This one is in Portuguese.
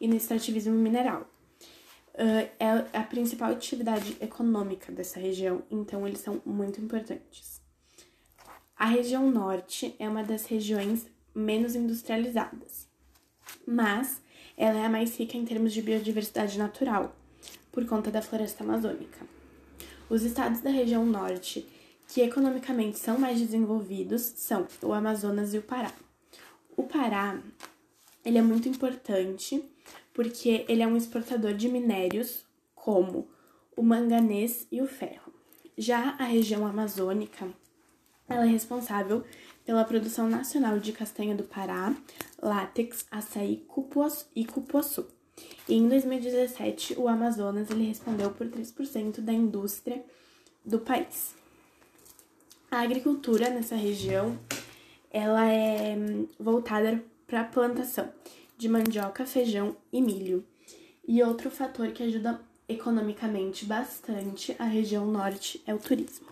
e no extrativismo mineral. Uh, é a principal atividade econômica dessa região, então eles são muito importantes. A região norte é uma das regiões menos industrializadas, mas ela é a mais rica em termos de biodiversidade natural, por conta da floresta amazônica. Os estados da região norte que economicamente são mais desenvolvidos são o Amazonas e o Pará. O Pará, ele é muito importante porque ele é um exportador de minérios como o manganês e o ferro. Já a região amazônica, ela é responsável pela produção nacional de castanha do Pará, látex, açaí e cupuaçu. E em 2017, o Amazonas ele respondeu por 3% da indústria do país. A agricultura nessa região ela é voltada para a plantação de mandioca, feijão e milho. E outro fator que ajuda economicamente bastante a região norte é o turismo.